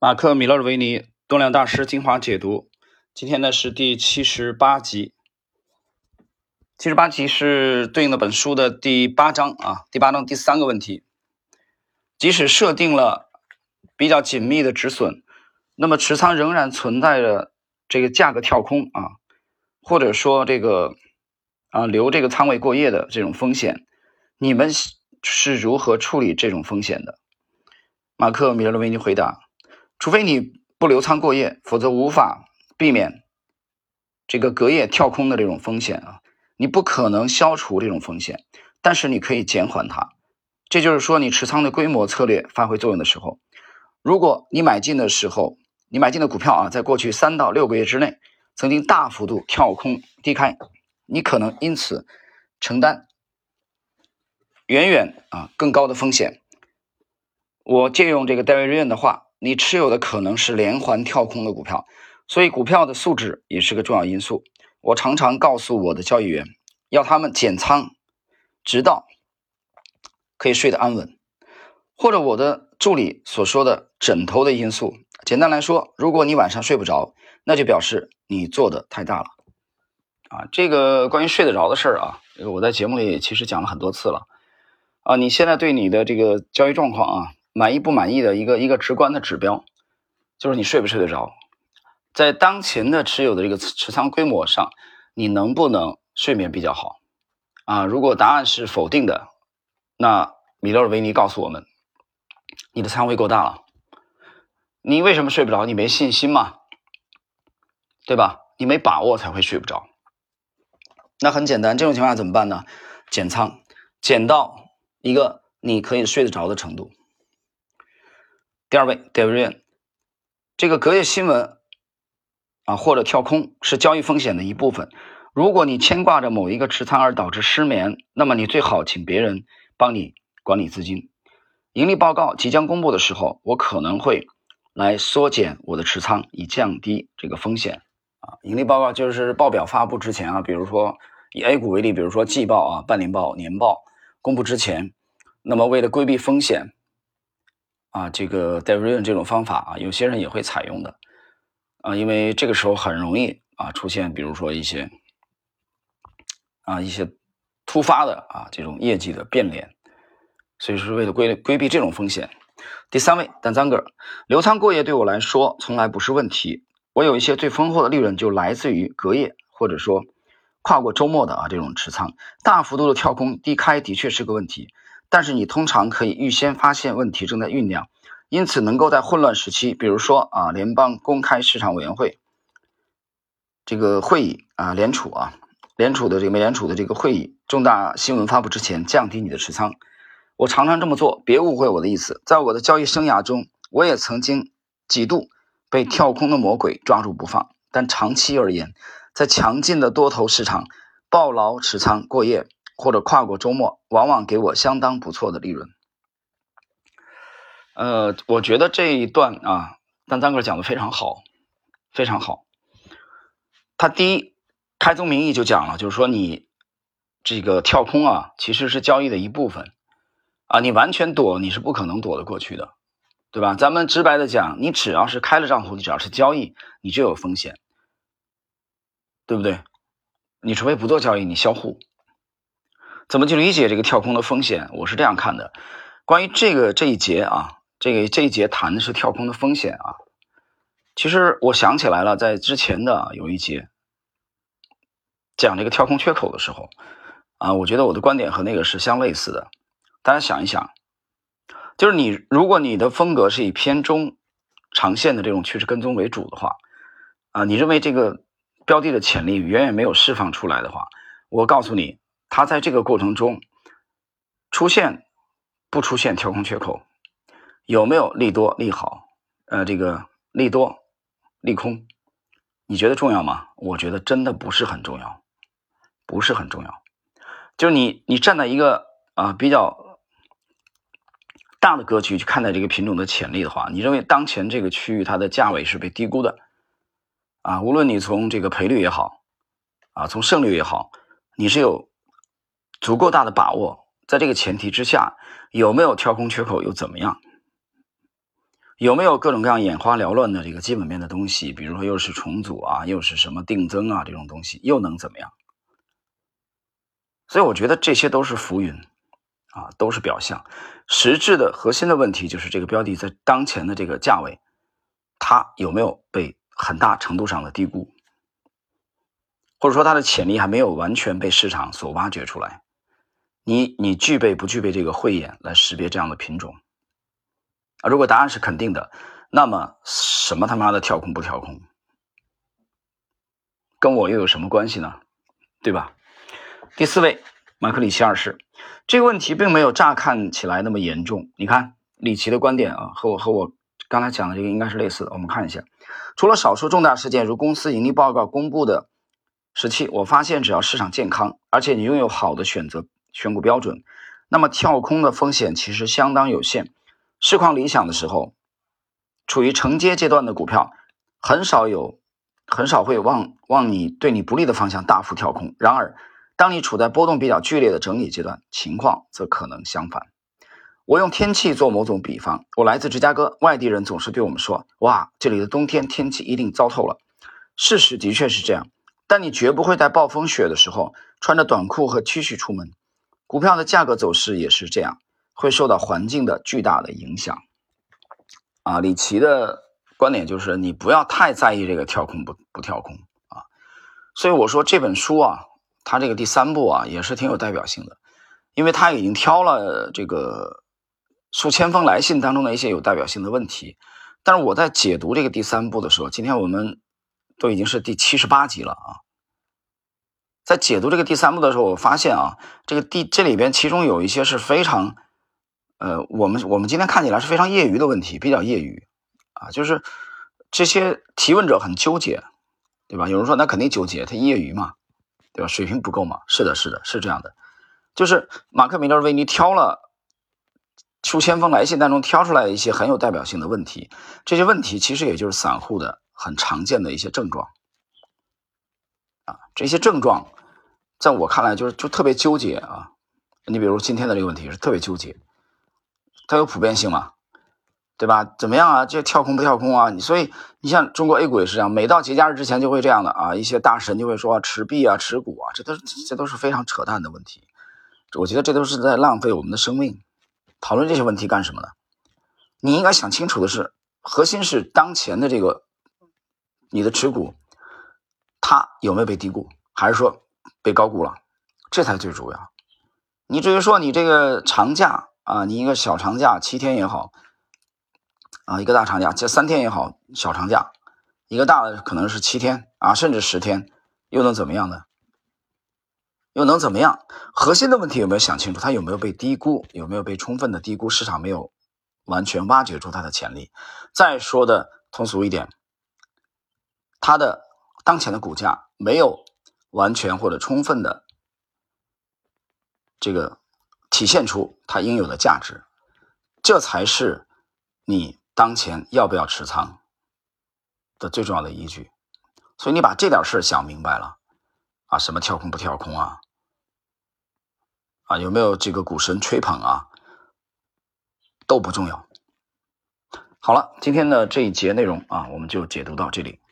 马克·米勒维尼动量大师精华解读，今天呢是第七十八集。七十八集是对应的本书的第八章啊，第八章第三个问题。即使设定了比较紧密的止损，那么持仓仍然存在着这个价格跳空啊，或者说这个啊留这个仓位过夜的这种风险，你们是如何处理这种风险的？马克·米勒维尼回答。除非你不留仓过夜，否则无法避免这个隔夜跳空的这种风险啊！你不可能消除这种风险，但是你可以减缓它。这就是说，你持仓的规模策略发挥作用的时候，如果你买进的时候，你买进的股票啊，在过去三到六个月之内曾经大幅度跳空低开，你可能因此承担远远啊更高的风险。我借用这个戴维·瑞恩的话。你持有的可能是连环跳空的股票，所以股票的素质也是个重要因素。我常常告诉我的交易员，要他们减仓，直到可以睡得安稳。或者我的助理所说的“枕头的因素”，简单来说，如果你晚上睡不着，那就表示你做的太大了。啊，这个关于睡得着的事儿啊，我在节目里其实讲了很多次了。啊，你现在对你的这个交易状况啊。满意不满意的一个一个直观的指标，就是你睡不睡得着。在当前的持有的这个持仓规模上，你能不能睡眠比较好？啊，如果答案是否定的，那米勒维尼告诉我们，你的仓位够大了。你为什么睡不着？你没信心嘛，对吧？你没把握才会睡不着。那很简单，这种情况下怎么办呢？减仓，减到一个你可以睡得着的程度。第二位，David，这个隔夜新闻啊，或者跳空是交易风险的一部分。如果你牵挂着某一个持仓而导致失眠，那么你最好请别人帮你管理资金。盈利报告即将公布的时候，我可能会来缩减我的持仓，以降低这个风险。啊，盈利报告就是报表发布之前啊，比如说以 A 股为例，比如说季报啊、半年报、年报公布之前，那么为了规避风险。啊，这个 d e v i n 这种方法啊，有些人也会采用的啊，因为这个时候很容易啊出现，比如说一些啊一些突发的啊这种业绩的变脸，所以是为了规规避这种风险。第三位，丹张哥，留仓过夜对我来说从来不是问题，我有一些最丰厚的利润就来自于隔夜或者说跨过周末的啊这种持仓，大幅度的跳空低开的确是个问题。但是你通常可以预先发现问题正在酝酿，因此能够在混乱时期，比如说啊，联邦公开市场委员会这个会议啊，联储啊，联储的这个美联储的这个会议重大新闻发布之前，降低你的持仓。我常常这么做，别误会我的意思。在我的交易生涯中，我也曾经几度被跳空的魔鬼抓住不放，但长期而言，在强劲的多头市场，抱牢持仓过夜。或者跨过周末，往往给我相当不错的利润。呃，我觉得这一段啊，丹丹哥讲的非常好，非常好。他第一开宗明义就讲了，就是说你这个跳空啊，其实是交易的一部分啊，你完全躲你是不可能躲得过去的，对吧？咱们直白的讲，你只要是开了账户，你只要是交易，你就有风险，对不对？你除非不做交易，你销户。怎么去理解这个跳空的风险？我是这样看的。关于这个这一节啊，这个这一节谈的是跳空的风险啊。其实我想起来了，在之前的有一节讲这个跳空缺口的时候啊，我觉得我的观点和那个是相类似的。大家想一想，就是你如果你的风格是以偏中长线的这种趋势跟踪为主的话啊，你认为这个标的的潜力远远没有释放出来的话，我告诉你。它在这个过程中出现不出现跳空缺口，有没有利多利好？呃，这个利多利空，你觉得重要吗？我觉得真的不是很重要，不是很重要。就是你你站在一个啊比较大的格局去看待这个品种的潜力的话，你认为当前这个区域它的价位是被低估的啊？无论你从这个赔率也好啊，从胜率也好，你是有。足够大的把握，在这个前提之下，有没有跳空缺口又怎么样？有没有各种各样眼花缭乱的这个基本面的东西？比如说又是重组啊，又是什么定增啊这种东西，又能怎么样？所以我觉得这些都是浮云啊，都是表象。实质的核心的问题就是这个标的在当前的这个价位，它有没有被很大程度上的低估，或者说它的潜力还没有完全被市场所挖掘出来？你你具备不具备这个慧眼来识别这样的品种？啊，如果答案是肯定的，那么什么他妈的跳空不跳空，跟我又有什么关系呢？对吧？第四位，马克里奇二世，这个问题并没有乍看起来那么严重。你看里奇的观点啊，和我和我刚才讲的这个应该是类似的。我们看一下，除了少数重大事件，如公司盈利报告公布的时期，我发现只要市场健康，而且你拥有好的选择选股标准，那么跳空的风险其实相当有限。市况理想的时候，处于承接阶段的股票，很少有，很少会往往你对你不利的方向大幅跳空。然而，当你处在波动比较剧烈的整理阶段，情况则可能相反。我用天气做某种比方，我来自芝加哥，外地人总是对我们说：“哇，这里的冬天天气一定糟透了。”事实的确是这样，但你绝不会在暴风雪的时候穿着短裤和 T 恤出门。股票的价格走势也是这样。会受到环境的巨大的影响，啊，李琦的观点就是你不要太在意这个跳空不不跳空啊，所以我说这本书啊，它这个第三部啊也是挺有代表性的，因为他已经挑了这个数千封来信当中的一些有代表性的问题，但是我在解读这个第三部的时候，今天我们都已经是第七十八集了啊。在解读这个第三步的时候，我发现啊，这个第这里边其中有一些是非常。呃，我们我们今天看起来是非常业余的问题，比较业余啊，就是这些提问者很纠结，对吧？有人说那肯定纠结，他业余嘛，对吧？水平不够嘛？是的，是的，是这样的，就是马克米勒为你挑了数千封来信当中挑出来一些很有代表性的问题，这些问题其实也就是散户的很常见的一些症状啊，这些症状在我看来就是就特别纠结啊，你比如今天的这个问题是特别纠结。它有普遍性嘛，对吧？怎么样啊？这跳空不跳空啊？你所以你像中国 A 股也是这样，每到节假日之前就会这样的啊，一些大神就会说持币啊、持股啊，这都这都是非常扯淡的问题。我觉得这都是在浪费我们的生命。讨论这些问题干什么呢？你应该想清楚的是，核心是当前的这个你的持股，它有没有被低估，还是说被高估了？这才最主要。你至于说你这个长假。啊，你一个小长假七天也好，啊，一个大长假这三天也好，小长假，一个大的可能是七天啊，甚至十天，又能怎么样呢？又能怎么样？核心的问题有没有想清楚？它有没有被低估？有没有被充分的低估？市场没有完全挖掘出它的潜力。再说的通俗一点，它的当前的股价没有完全或者充分的这个。体现出它应有的价值，这才是你当前要不要持仓的最重要的依据。所以你把这点事想明白了啊，什么跳空不跳空啊，啊有没有这个股神吹捧啊，都不重要。好了，今天的这一节内容啊，我们就解读到这里。